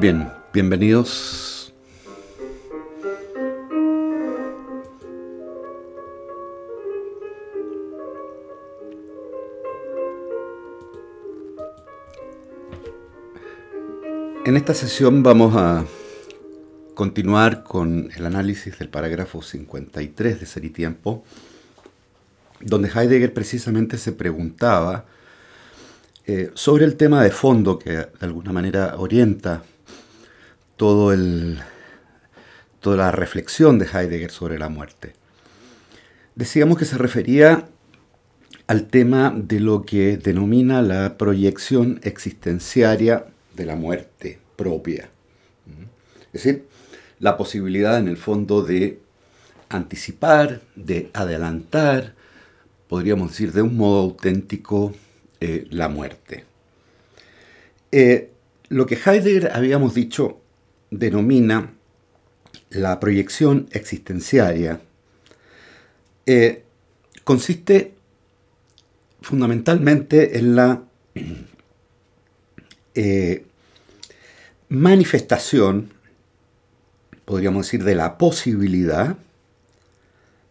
Bien, bienvenidos. En esta sesión vamos a continuar con el análisis del parágrafo 53 de Ser y Tiempo, donde Heidegger precisamente se preguntaba eh, sobre el tema de fondo que de alguna manera orienta todo el, toda la reflexión de Heidegger sobre la muerte. Decíamos que se refería al tema de lo que denomina la proyección existenciaria de la muerte propia. Es decir, la posibilidad en el fondo de anticipar, de adelantar, podríamos decir de un modo auténtico, eh, la muerte. Eh, lo que Heidegger habíamos dicho denomina la proyección existenciaria, eh, consiste fundamentalmente en la eh, manifestación, podríamos decir, de la posibilidad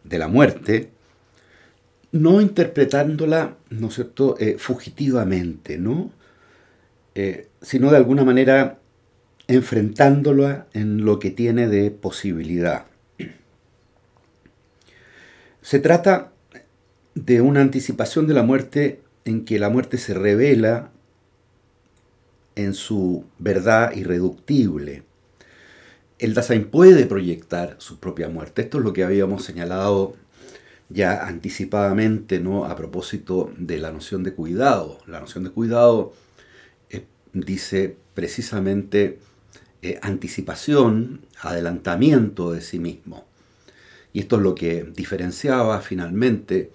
de la muerte, no interpretándola, ¿no es cierto?, eh, fugitivamente, ¿no? sino de alguna manera enfrentándola en lo que tiene de posibilidad. Se trata de una anticipación de la muerte en que la muerte se revela en su verdad irreductible. El Dasein puede proyectar su propia muerte. Esto es lo que habíamos señalado ya anticipadamente, ¿no? A propósito de la noción de cuidado. La noción de cuidado eh, dice precisamente eh, anticipación, adelantamiento de sí mismo. Y esto es lo que diferenciaba finalmente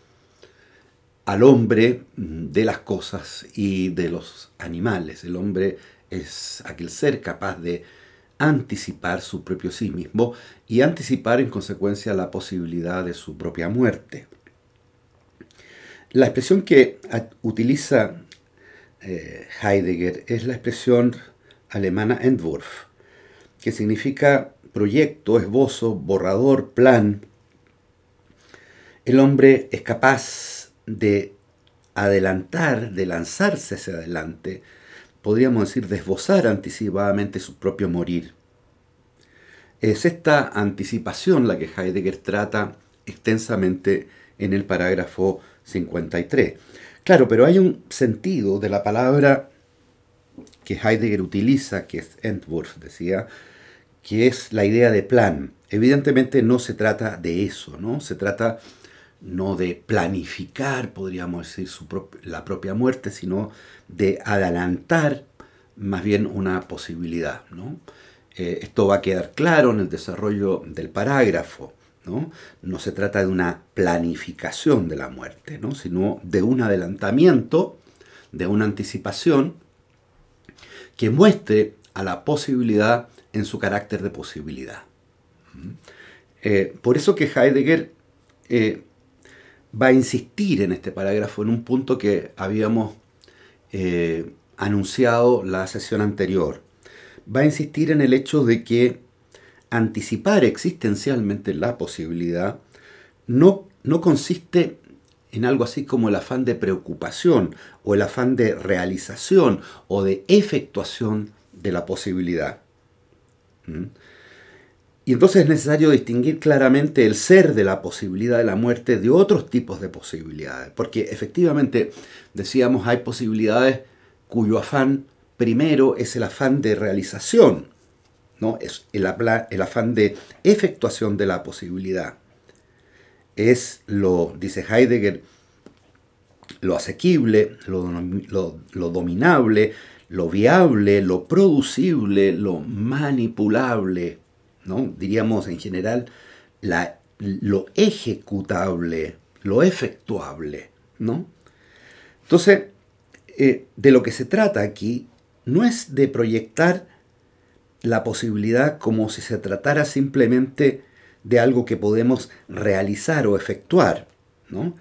al hombre mm, de las cosas y de los animales. El hombre es aquel ser capaz de anticipar su propio sí mismo y anticipar en consecuencia la posibilidad de su propia muerte. La expresión que utiliza eh, Heidegger es la expresión alemana Entwurf, que significa proyecto, esbozo, borrador, plan. El hombre es capaz de adelantar, de lanzarse hacia adelante, podríamos decir, de esbozar anticipadamente su propio morir. Es esta anticipación la que Heidegger trata extensamente en el parágrafo 53. Claro, pero hay un sentido de la palabra que Heidegger utiliza, que es Entwurf, decía, que es la idea de plan. Evidentemente no se trata de eso, ¿no? Se trata no de planificar, podríamos decir, la propia muerte, sino de adelantar más bien una posibilidad, ¿no? Eh, esto va a quedar claro en el desarrollo del parágrafo, ¿no? No se trata de una planificación de la muerte, ¿no? Sino de un adelantamiento, de una anticipación que muestre a la posibilidad en su carácter de posibilidad. Eh, por eso que Heidegger eh, va a insistir en este parágrafo en un punto que habíamos eh, anunciado la sesión anterior. Va a insistir en el hecho de que anticipar existencialmente la posibilidad no, no consiste en algo así como el afán de preocupación o el afán de realización o de efectuación de la posibilidad. ¿Mm? Y entonces es necesario distinguir claramente el ser de la posibilidad de la muerte de otros tipos de posibilidades, porque efectivamente, decíamos, hay posibilidades cuyo afán primero es el afán de realización, ¿no? es el, afán de efectuación de la posibilidad. Es lo, dice Heidegger, lo asequible, lo dominable, lo viable, lo producible, lo manipulable, ¿no? diríamos en general la, lo ejecutable, lo efectuable. ¿no? Entonces, eh, de lo que se trata aquí no es de proyectar la posibilidad como si se tratara simplemente de algo que podemos realizar o efectuar, ¿no?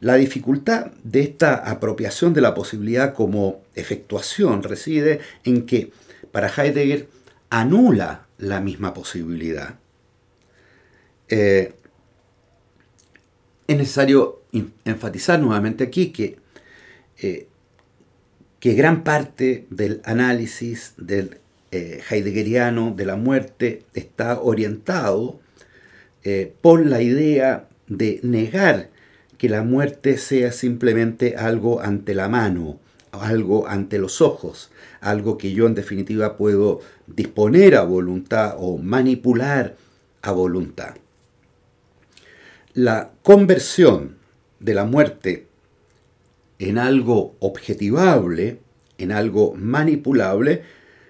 La dificultad de esta apropiación de la posibilidad como efectuación reside en que para Heidegger anula la misma posibilidad. Eh, es necesario enfatizar nuevamente aquí que, eh, que gran parte del análisis del eh, heideggeriano de la muerte está orientado por la idea de negar que la muerte sea simplemente algo ante la mano, algo ante los ojos, algo que yo en definitiva puedo disponer a voluntad o manipular a voluntad. La conversión de la muerte en algo objetivable, en algo manipulable,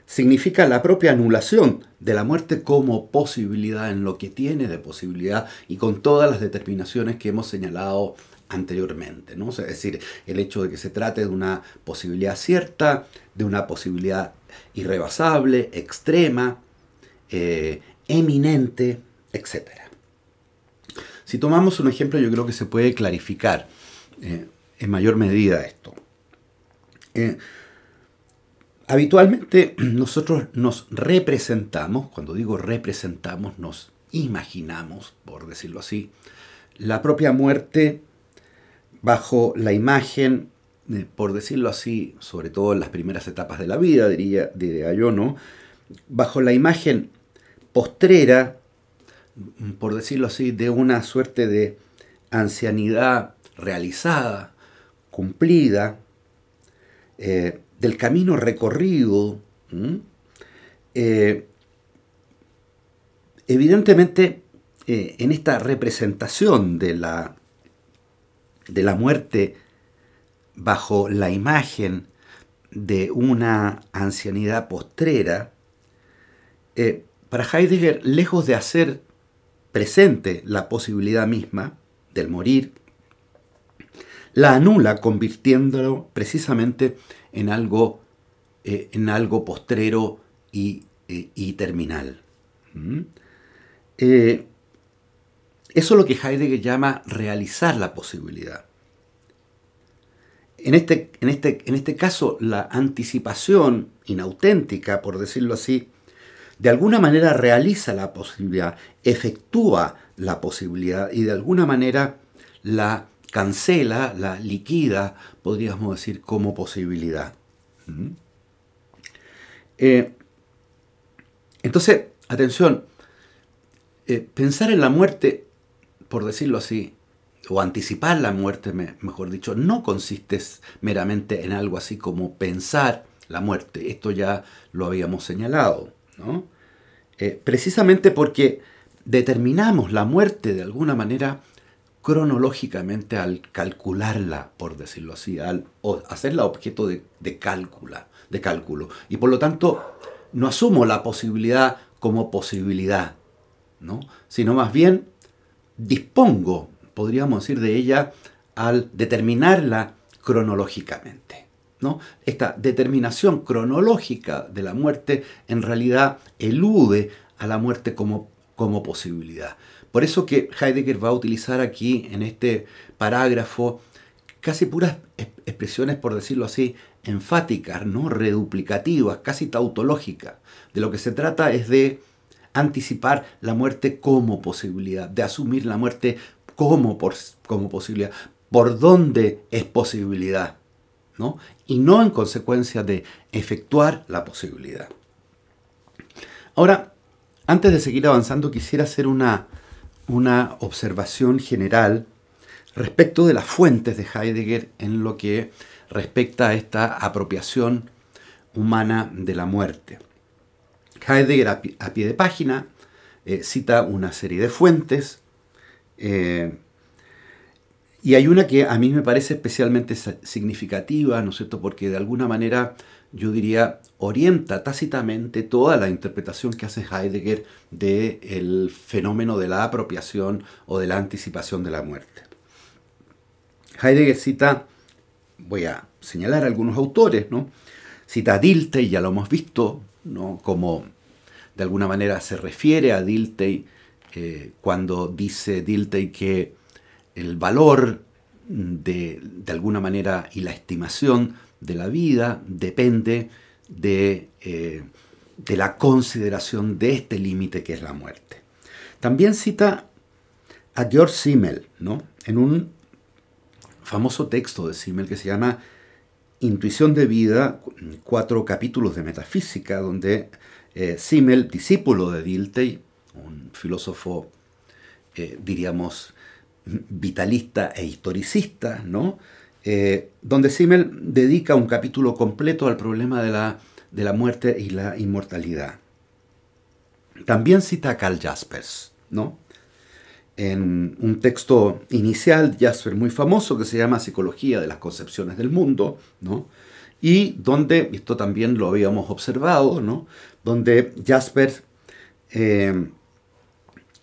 significa la propia anulación de la muerte como posibilidad en lo que tiene de posibilidad y con todas las determinaciones que hemos señalado anteriormente. ¿no? Es decir, el hecho de que se trate de una posibilidad cierta, de una posibilidad irrebasable, extrema, eh, eminente, etc. Si tomamos un ejemplo, yo creo que se puede clarificar eh, en mayor medida esto. Eh, habitualmente nosotros nos representamos, cuando digo representamos, nos imaginamos, por decirlo así, la propia muerte bajo la imagen, eh, por decirlo así, sobre todo en las primeras etapas de la vida, diría, diría yo, ¿no? Bajo la imagen postrera, por decirlo así, de una suerte de ancianidad realizada, cumplida, eh, del camino recorrido. Eh, evidentemente, en esta representación de la de la muerte bajo la imagen de una ancianidad postrera, eh, para Heidegger, lejos de hacer presente la posibilidad misma del morir, la anula convirtiéndolo precisamente en algo, eh, en algo postrero y, eh, terminal. ¿Mm? Eso es lo que Heidegger llama realizar la posibilidad. En este, en este, en este caso, la anticipación inauténtica, por decirlo así, de alguna manera realiza la posibilidad, efectúa la posibilidad y de alguna manera la cancela, la liquida, podríamos decir, como posibilidad. ¿Mm? Eh, entonces, atención, eh, pensar en la muerte por decirlo así, o anticipar la muerte, mejor dicho, no consiste meramente en algo así como pensar la muerte. Esto ya lo habíamos señalado, ¿no? Eh, precisamente porque determinamos la muerte de alguna manera cronológicamente al calcularla, por decirlo así, al hacerla objeto de, de cálculo. Y por lo tanto, no asumo la posibilidad como posibilidad, ¿no? sino más bien dispongo, podríamos decir, de ella al determinarla cronológicamente. ¿no? Esta determinación cronológica de la muerte en realidad elude a la muerte como posibilidad. Por eso que Heidegger va a utilizar aquí en este parágrafo casi puras expresiones, por decirlo así, enfáticas, ¿no? reduplicativas, casi tautológicas. De lo que se trata es de anticipar la muerte como posibilidad, de asumir la muerte como, como posibilidad, por dónde es posibilidad, ¿no? y no en consecuencia de efectuar la posibilidad. Ahora, antes de seguir avanzando, quisiera hacer una, una observación general respecto de las fuentes de Heidegger en lo que respecta a esta apropiación humana de la muerte. Heidegger a pie, de página eh, cita una serie de fuentes eh, y hay una que a mí me parece especialmente significativa, ¿no es cierto? Porque de alguna manera yo diría orienta tácitamente toda la interpretación que hace Heidegger del fenómeno de la apropiación o de la anticipación de la muerte. Heidegger cita, voy a señalar algunos autores, ¿no? Cita a Dilthey, ya lo hemos visto, ¿no? como de alguna manera se refiere a Dilthey eh, cuando dice Dilthey que el valor de, alguna manera y la estimación de la vida depende de, eh, de la consideración de este límite que es la muerte. También cita a George Simmel, ¿no? en un famoso texto de Simmel que se llama Intuición de Vida, cuatro capítulos de metafísica, donde eh, Simmel, discípulo de Dilthey, un filósofo, eh, diríamos, vitalista e historicista, ¿no? Eh, donde Simmel dedica un capítulo completo al problema de la, de la muerte y la inmortalidad. También cita a Carl Jaspers, ¿no? en un texto inicial, Jasper muy famoso, que se llama Psicología de las Concepciones del Mundo, ¿no? y donde, esto también lo habíamos observado, ¿no? donde Jasper eh,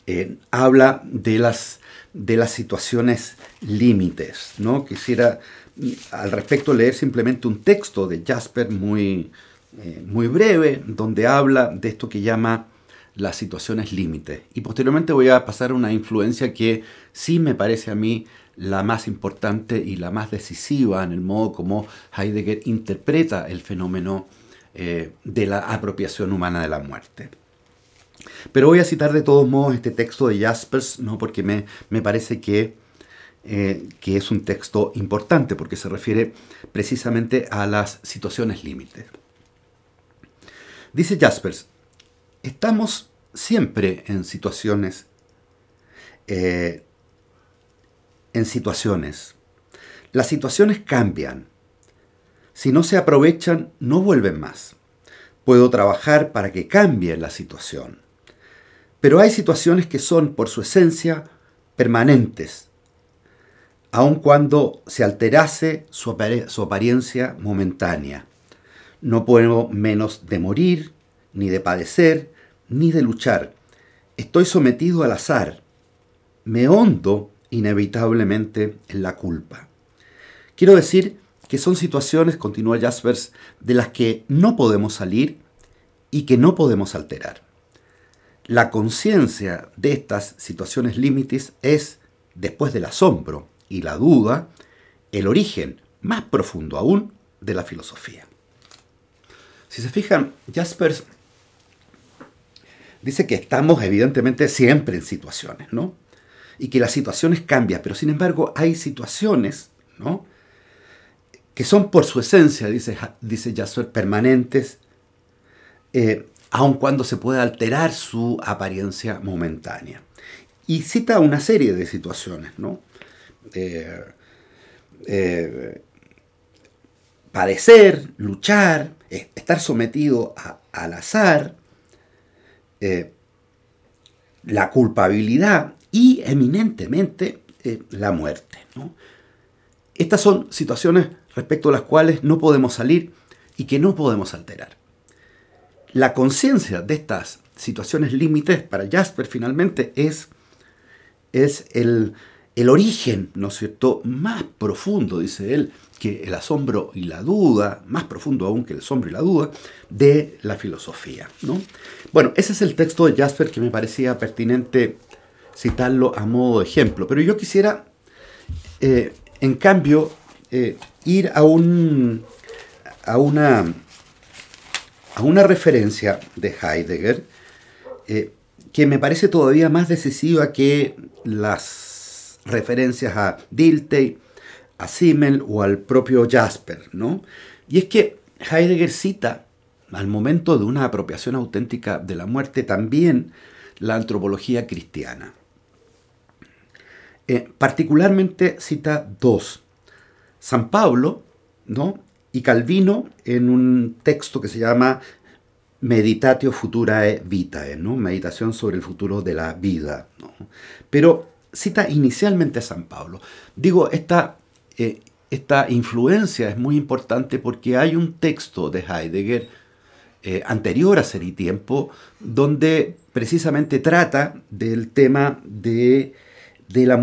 eh, habla de las, de las situaciones límites. ¿no? Quisiera al respecto leer simplemente un texto de Jasper muy, eh, muy breve, donde habla de esto que llama las situaciones límite. Y posteriormente voy a pasar a una influencia que sí me parece a mí la más importante y la más decisiva en el modo como Heidegger interpreta el fenómeno eh, de la apropiación humana de la muerte. Pero voy a citar de todos modos este texto de Jaspers, ¿no? porque me, me parece que, eh, que es un texto importante, porque se refiere precisamente a las situaciones límites. Dice Jaspers, estamos siempre en situaciones, eh, en situaciones. Las situaciones cambian. Si no se aprovechan, no vuelven más. Puedo trabajar para que cambie la situación. Pero hay situaciones que son, por su esencia, permanentes, aun cuando se alterase su, apariencia momentánea. No puedo menos de morir, ni de padecer, ni de luchar. Estoy sometido al azar. Me hondo inevitablemente en la culpa. Quiero decir que son situaciones, continúa Jaspers, de las que no podemos salir y que no podemos alterar. La conciencia de estas situaciones límites es, después del asombro y la duda, el origen más profundo aún de la filosofía. Si se fijan, Jaspers dice que estamos evidentemente siempre en situaciones, ¿no? Y que las situaciones cambian, pero sin embargo hay situaciones, ¿no? Que son por su esencia, dice, dice Jasper, permanentes, eh, aun cuando se pueda alterar su apariencia momentánea. Y cita una serie de situaciones, ¿no? Eh, eh, padecer, luchar, estar sometido al azar, eh, la culpabilidad y eminentemente la muerte. Estas son situaciones respecto a las cuales no podemos salir y que no podemos alterar. La conciencia de estas situaciones límites para Jasper finalmente es, es el, el origen, ¿no es cierto?, más profundo, dice él, que el asombro y la duda, más profundo aún que el asombro y la duda, de la filosofía. ¿no? Bueno, ese es el texto de Jasper que me parecía pertinente citarlo a modo de ejemplo, pero yo quisiera, eh, en cambio, eh, ir a, un, a, una, a una referencia de Heidegger eh, que me parece todavía más decisiva que las referencias a Dilthey, a Simmel o al propio Jasper, ¿no? Y es que Heidegger cita al momento de una apropiación auténtica de la muerte también la antropología cristiana. Eh, particularmente cita dos, San Pablo ¿no? Y Calvino en un texto que se llama Meditatio Futurae Vitae, ¿no? meditación sobre el futuro de la vida. Pero cita inicialmente a San Pablo. Digo, esta eh, esta influencia es muy importante porque hay un texto de Heidegger eh, anterior a Ser y Tiempo donde precisamente trata del tema de, de, la,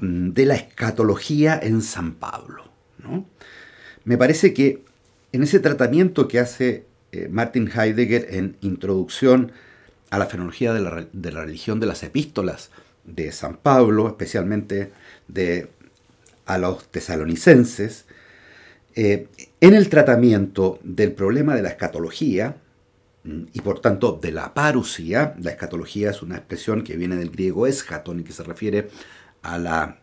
de, la, escatología en San Pablo. Me parece que en ese tratamiento que hace eh, Martin Heidegger en Introducción a la Fenología de la, Religión de las Epístolas de San Pablo, especialmente de a los tesalonicenses, eh, en el tratamiento del problema de la escatología, mm, y por tanto de la parusía. La escatología es una expresión que viene del griego eschaton y que se refiere a, la,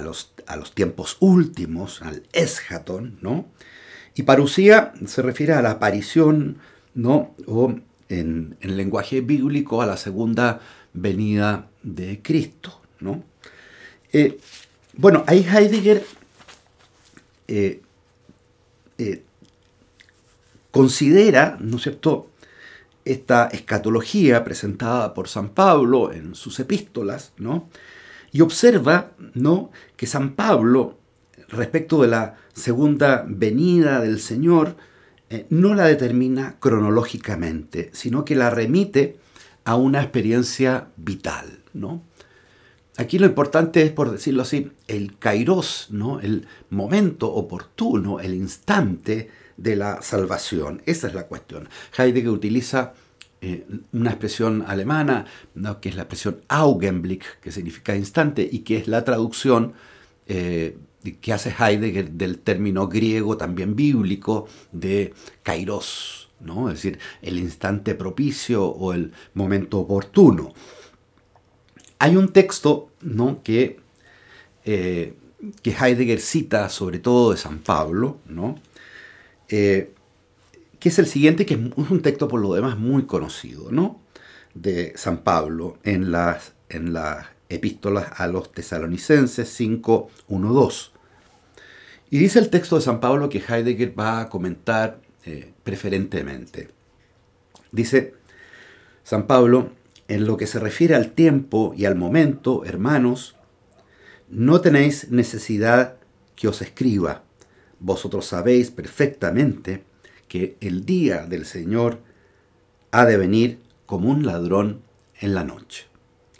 los, a los, tiempos últimos, al eschaton, ¿no? Y parusía se refiere a la aparición, ¿no? O en, lenguaje bíblico a la segunda venida de Cristo, ¿no? Eh, bueno, ahí Heidegger eh, eh, considera, ¿no es cierto?, esta escatología presentada por San Pablo en sus epístolas, ¿no? Y observa, ¿no?, que San Pablo, respecto de la segunda venida del Señor, eh, no la determina cronológicamente, sino que la remite a una experiencia vital, ¿no? Aquí lo importante es, por decirlo así, el kairos, ¿no? el momento oportuno, el instante de la salvación. Esa es la cuestión. Heidegger utiliza eh, una expresión alemana, que es la expresión Augenblick, que significa instante, y que es la traducción eh, que hace Heidegger del término griego también bíblico de kairos, ¿no? es decir, el instante propicio o el momento oportuno. Hay un texto ¿no? que, eh, que Heidegger cita sobre todo de San Pablo, ¿no? Que es el siguiente, que es un texto por lo demás muy conocido, ¿no? de San Pablo en las, en las epístolas a los tesalonicenses 5, 1, 2. Y dice el texto de San Pablo que Heidegger va a comentar eh, preferentemente. Dice San Pablo, en lo que se refiere al tiempo y al momento, hermanos, no tenéis necesidad que os escriba. Vosotros sabéis perfectamente que el día del Señor ha de venir como un ladrón en la noche.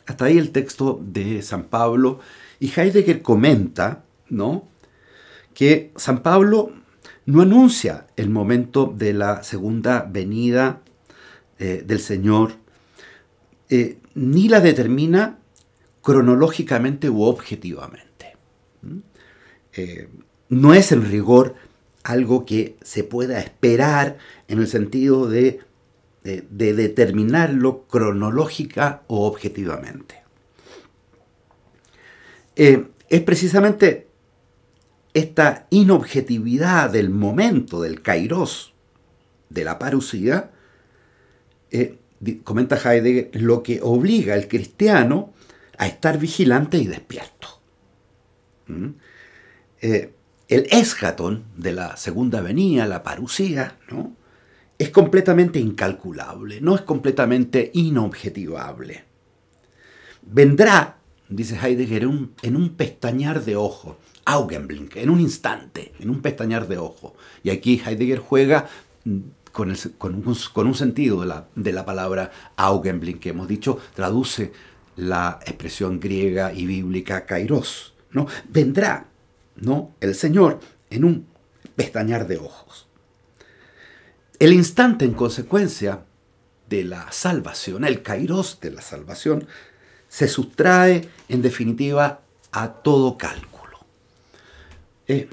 Hasta ahí el texto de San Pablo y Heidegger comenta, ¿no? Que San Pablo no anuncia el momento de la segunda venida eh, del Señor eh, ni la determina cronológicamente u objetivamente. ¿Mm? Eh, no es en rigor algo que se pueda esperar en el sentido de, determinarlo cronológica o objetivamente. Eh, es precisamente esta inobjetividad del momento, del kairos, de la parucía, comenta Heidegger, lo que obliga al cristiano a estar vigilante y despierto. ¿Mm? Eh, el eschaton de la segunda venida, la parucía, ¿no? es completamente incalculable, no es completamente inobjetivable. Vendrá, dice Heidegger, en un pestañar de ojo, Augenblink, en un instante, en un pestañar de ojo. Y aquí Heidegger juega con, un, sentido de la, palabra Augenblick que hemos dicho, traduce la expresión griega y bíblica kairos. ¿no? Vendrá ¿no? el Señor en un pestañar de ojos. El instante en consecuencia de la salvación, el kairos de la salvación, se sustrae en definitiva a todo cálculo. Eh,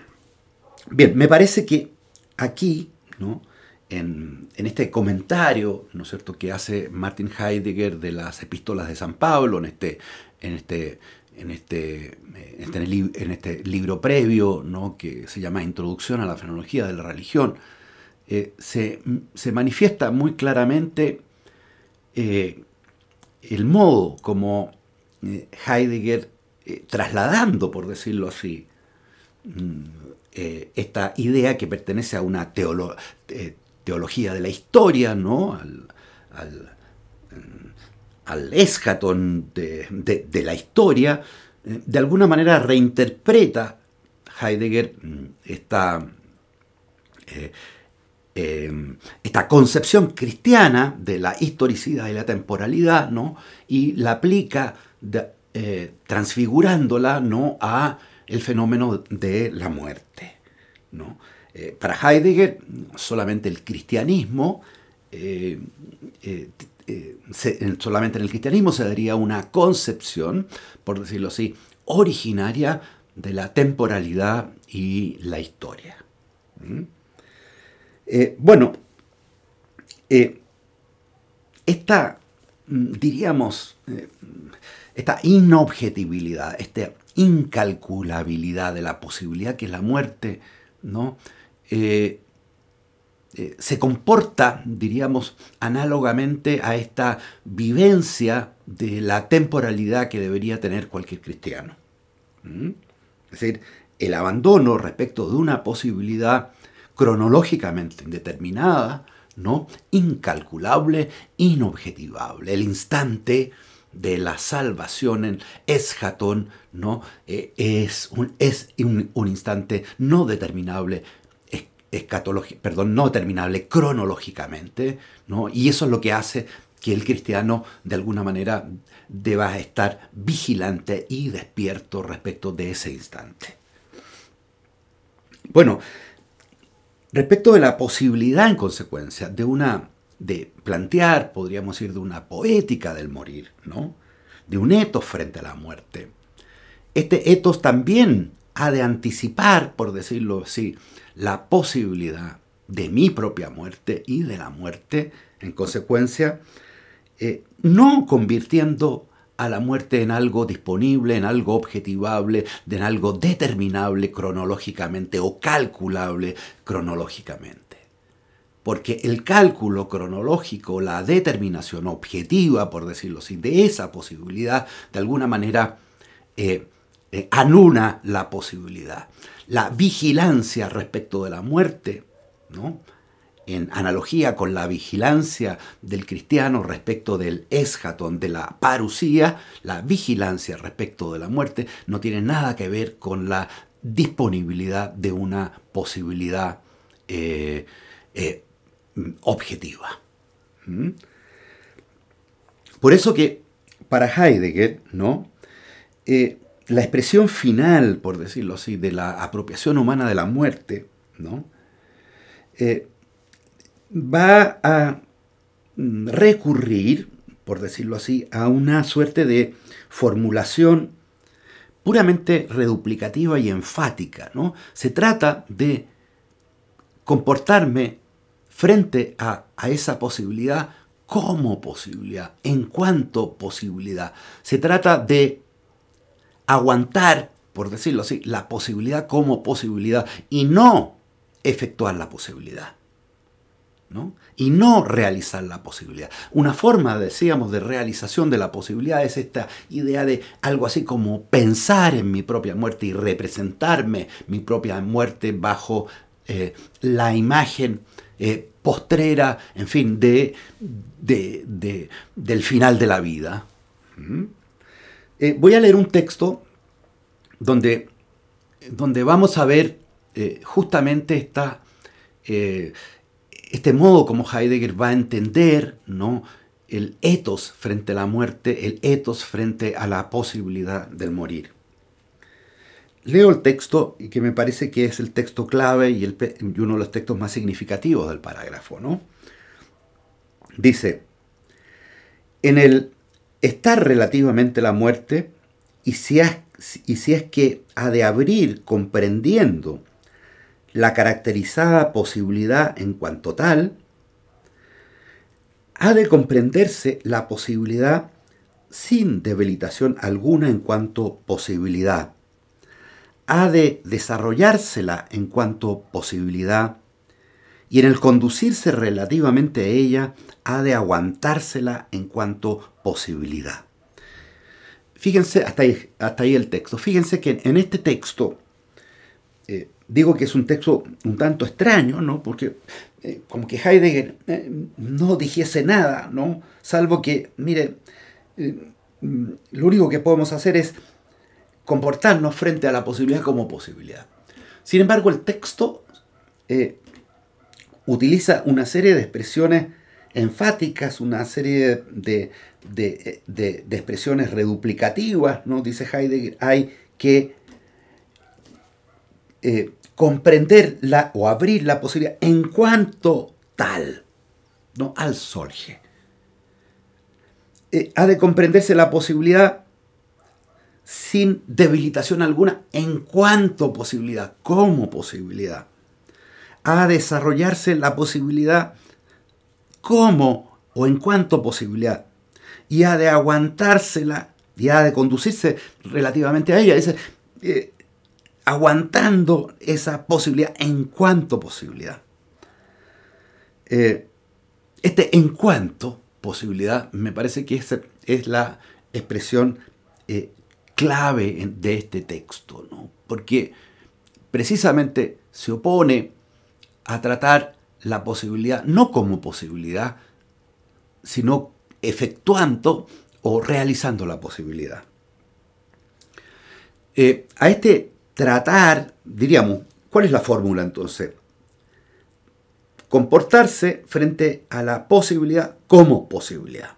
bien, me parece que aquí ¿no? en, este comentario, ¿no es cierto?, que hace Martin Heidegger de las epístolas de San Pablo, en este, en este, en este, este en este, libro previo, ¿no? que se llama Introducción a la Fenología de la Religión, eh, se, manifiesta muy claramente eh, el modo como eh, Heidegger, trasladando, por decirlo así, mm, esta idea que pertenece a una teología, de la historia, ¿no? al, al escaton de, la historia, eh, de alguna manera reinterpreta Heidegger mm, esta, eh, em, esta concepción cristiana de la historicidad y la temporalidad, ¿no? y la aplica eh, transfigurándola ¿no? a el fenómeno de la muerte. ¿no? Eh, para Heidegger, solamente el cristianismo, eh, eh, solamente en el cristianismo se daría una concepción, por decirlo así, originaria de la temporalidad y la historia. ¿Mm? bueno, eh, esta, mm, diríamos, eh, esta inobjetibilidad, esta incalculabilidad de la posibilidad que la muerte ¿no? Eh, se comporta, diríamos, análogamente a esta vivencia de la temporalidad que debería tener cualquier cristiano. ¿Mm? Es decir, el abandono respecto de una posibilidad cronológicamente indeterminada, ¿no? incalculable, inobjetivable. El instante de la salvación en Esjatón ¿no? Eh, es, un, es un, instante no determinable, perdón, no determinable cronológicamente, ¿no? y eso es lo que hace que el cristiano de alguna manera deba estar vigilante y despierto respecto de ese instante. Bueno, respecto de la posibilidad en consecuencia de una de plantear, podríamos decir, de una poética del morir, ¿no? De un etos frente a la muerte. Este etos también ha de anticipar, por decirlo así, la posibilidad de mi propia muerte y de la muerte, en consecuencia, eh, no convirtiendo a la muerte en algo disponible, en algo objetivable, en algo determinable cronológicamente o calculable cronológicamente. Porque el cálculo cronológico, la determinación objetiva, por decirlo así, de esa posibilidad, de alguna manera eh, eh, anula la posibilidad. La vigilancia respecto de la muerte, ¿no? en analogía con la vigilancia del cristiano respecto del eschaton, de la parusía, la vigilancia respecto de la muerte no tiene nada que ver con la disponibilidad de una posibilidad eh, eh, objetiva. ¿Mm? Por eso que para Heidegger, ¿no? Eh, la expresión final, por decirlo así, de la apropiación humana de la muerte, ¿no? va a recurrir, por decirlo así, a una suerte de formulación puramente reduplicativa y enfática. ¿no? Se trata de comportarme frente a, a esa posibilidad como posibilidad, en cuanto posibilidad. Se trata de aguantar, por decirlo así, la posibilidad como posibilidad y no efectuar la posibilidad. Y no realizar la posibilidad. Una forma, decíamos, de realización de la posibilidad es esta idea de algo así como pensar en mi propia muerte y representarme mi propia muerte bajo eh, la imagen eh, postrera, en fin, de, del final de la vida. ¿Mm? Eh, voy a leer un texto donde, donde vamos a ver justamente esta este modo como Heidegger va a entender ¿no? el etos frente a la muerte, el etos frente a la posibilidad del morir. Leo el texto y que me parece que es el texto clave y, uno de los textos más significativos del parágrafo. ¿no? Dice, en el estar relativamente la muerte, y si, y si es que ha de abrir comprendiendo la caracterizada posibilidad en cuanto tal, ha de comprenderse la posibilidad sin debilitación alguna en cuanto posibilidad. Ha de desarrollársela en cuanto posibilidad y en el conducirse relativamente a ella ha de aguantársela en cuanto posibilidad. Fíjense, hasta ahí, hasta ahí el texto. Fíjense que en este texto eh, digo que es un texto un tanto extraño, ¿no? Porque eh, como que Heidegger eh, no dijese nada, ¿no? Salvo que, mire, mm, lo único que podemos hacer es comportarnos frente a la posibilidad como posibilidad. Sin embargo, el texto utiliza una serie de expresiones enfáticas, una serie de, de, expresiones reduplicativas, ¿no? Dice Heidegger, hay que eh, comprender la, o abrir la posibilidad en cuanto tal, ¿no? al solje. Eh, ha de comprenderse la posibilidad sin debilitación alguna en cuanto posibilidad, como posibilidad. Ha de desarrollarse la posibilidad como o en cuanto posibilidad. Y ha de aguantársela y ha de conducirse relativamente a ella. Dice, eh, aguantando esa posibilidad en cuanto posibilidad. Eh, este en cuanto posibilidad me parece que es, es la expresión eh, clave de este texto, ¿no? porque precisamente se opone a tratar la posibilidad no como posibilidad, sino efectuando o realizando la posibilidad. Eh, a este tratar, diríamos, ¿cuál es la fórmula entonces? Comportarse frente a la posibilidad como posibilidad.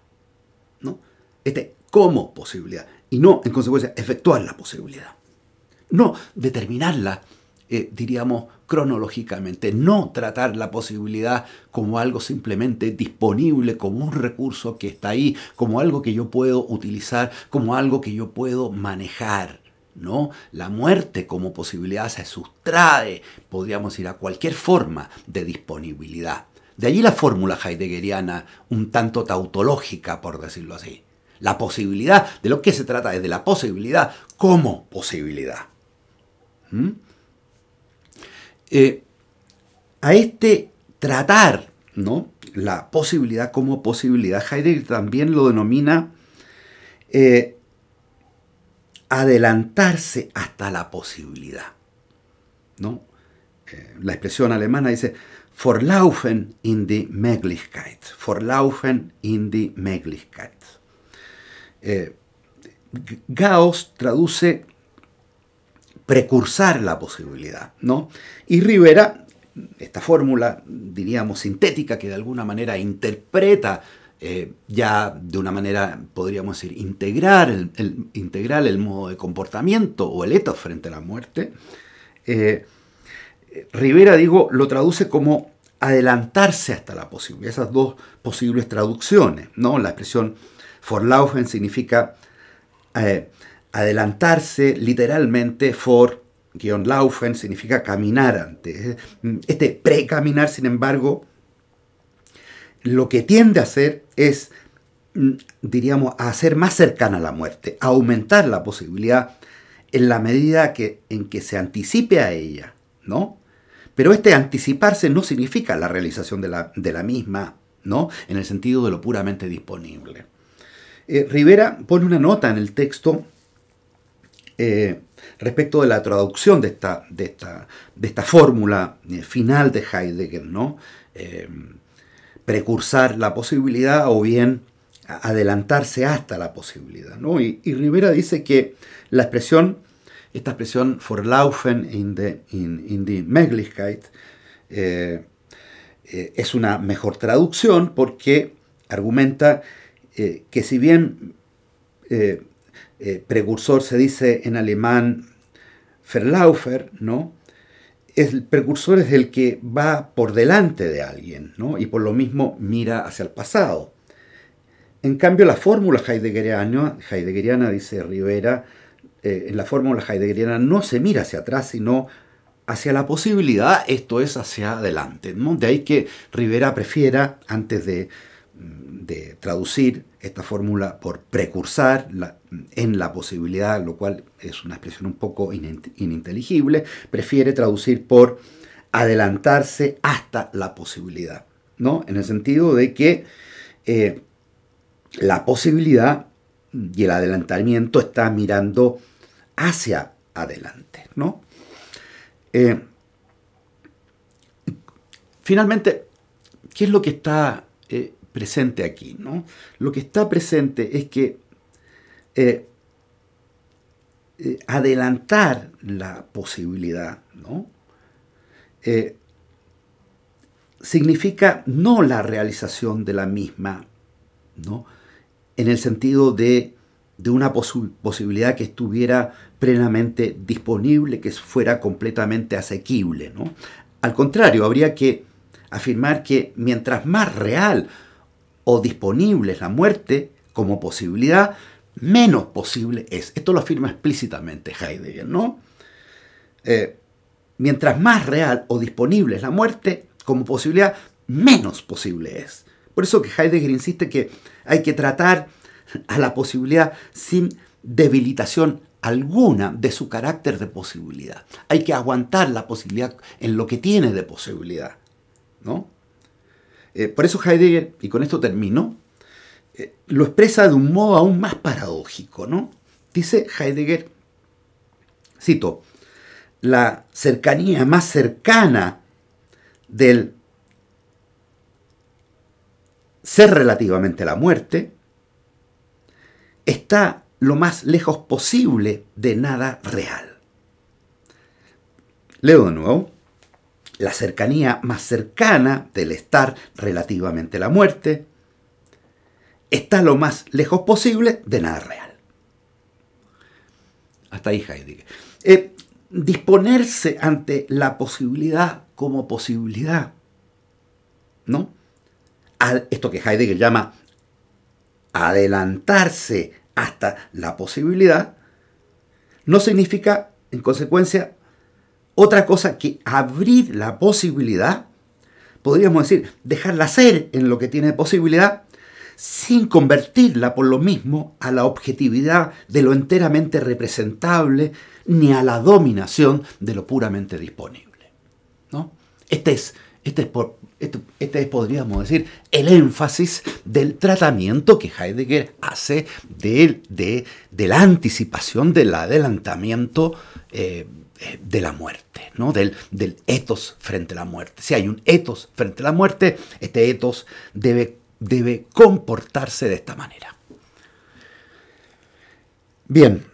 ¿no? Este como posibilidad y no, en consecuencia, efectuar la posibilidad. No determinarla, eh, diríamos, cronológicamente, no tratar la posibilidad como algo simplemente disponible, como un recurso que está ahí, como algo que yo puedo utilizar, como algo que yo puedo manejar. ¿no? La muerte como posibilidad se sustrae, podríamos ir a cualquier forma de disponibilidad. De allí la fórmula heideggeriana, un tanto tautológica, por decirlo así. La posibilidad, de lo que se trata es de la posibilidad como posibilidad. ¿Mm? Eh, a este tratar ¿no? la posibilidad como posibilidad, Heidegger también lo denomina eh, adelantarse hasta la posibilidad. ¿no? Eh, la expresión alemana dice Vorlaufen in die Möglichkeit. Vorlaufen in die Möglichkeit. Gauss traduce precursar la posibilidad, ¿no? Y Rivera, esta fórmula, diríamos, sintética, que de alguna manera interpreta eh, ya de una manera, podríamos decir, integrar el, integral el modo de comportamiento o el etos frente a la muerte, eh, Rivera, digo, lo traduce como adelantarse hasta la posibilidad, esas dos posibles traducciones, ¿no? La expresión Forlaufen significa eh, adelantarse literalmente for laufen significa caminar antes. Este precaminar, sin embargo, lo que tiende a hacer es, mm, diríamos, a hacer más cercana a la muerte, a aumentar la posibilidad en la medida que, en que se anticipe a ella, ¿no? Pero este anticiparse no significa la realización de la, de la misma, ¿no? En el sentido de lo puramente disponible. Eh, Rivera pone una nota en el texto eh, respecto de la traducción de esta, de esta, de esta fórmula eh, final de Heidegger, ¿no? precursar la posibilidad o bien adelantarse hasta la posibilidad. ¿no? Y, Rivera dice que la expresión, esta expresión Vorlaufen in the, in, die Möglichkeit, es una mejor traducción porque argumenta eh, que si bien eh, eh, precursor se dice en alemán Verlaufer, ¿no? El precursor es el que va por delante de alguien, ¿no? Y por lo mismo mira hacia el pasado. En cambio, la fórmula heideggeriana, heideggeriana dice Rivera, en la fórmula heideggeriana no se mira hacia atrás, sino hacia la posibilidad, esto es hacia adelante. ¿no? De ahí que Rivera prefiera, antes de de traducir esta fórmula por precursar en la posibilidad, lo cual es una expresión un poco ininteligible, prefiere traducir por adelantarse hasta la posibilidad, ¿no? En el sentido de que eh, la posibilidad y el adelantamiento está mirando hacia adelante, ¿no? Eh, finalmente, ¿qué es lo que está presente aquí. ¿no? Lo que está presente es que eh, eh, adelantar la posibilidad ¿no? Eh, significa no la realización de la misma, ¿no? en el sentido de, de una posibilidad que estuviera plenamente disponible, que fuera completamente asequible. ¿no? Al contrario, habría que afirmar que mientras más real o disponible es la muerte como posibilidad, menos posible es. Esto lo afirma explícitamente Heidegger, ¿no? Eh, mientras más real o disponible es la muerte como posibilidad, menos posible es. Por eso que Heidegger insiste que hay que tratar a la posibilidad sin debilitación alguna de su carácter de posibilidad. Hay que aguantar la posibilidad en lo que tiene de posibilidad. ¿no? Eh, por eso Heidegger, y con esto termino, eh, lo expresa de un modo aún más paradójico. ¿no? Dice Heidegger, cito, la cercanía más cercana del ser relativamente la muerte está lo más lejos posible de nada real. Leo de nuevo. La cercanía más cercana del estar relativamente a la muerte está lo más lejos posible de nada real. Hasta ahí Heidegger. Eh, disponerse ante la posibilidad como posibilidad, ¿no? esto que Heidegger llama adelantarse hasta la posibilidad, no significa, en consecuencia, otra cosa que abrir la posibilidad, podríamos decir, dejarla ser en lo que tiene posibilidad, sin convertirla por lo mismo a la objetividad de lo enteramente representable ni a la dominación de lo puramente disponible. ¿no? Este es, este es por, este, podríamos decir, el énfasis del tratamiento que Heidegger hace de, de, la anticipación, del adelantamiento eh, de la muerte, ¿no? del, del etos frente a la muerte. Si hay un etos frente a la muerte, este etos debe, debe comportarse de esta manera. Bien,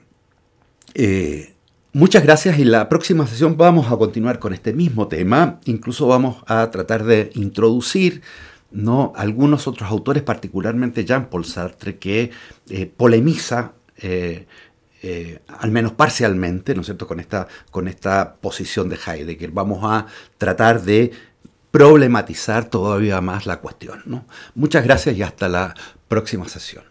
eh, Muchas gracias y la próxima sesión vamos a continuar con este mismo tema. Incluso vamos a tratar de introducir ¿no? algunos otros autores, particularmente Jean-Paul Sartre, que eh, polemiza, eh, eh, al menos parcialmente, ¿no es cierto?, con esta, con esta posición de Heidegger. Vamos a tratar de problematizar todavía más la cuestión. ¿no? Muchas gracias y hasta la próxima sesión.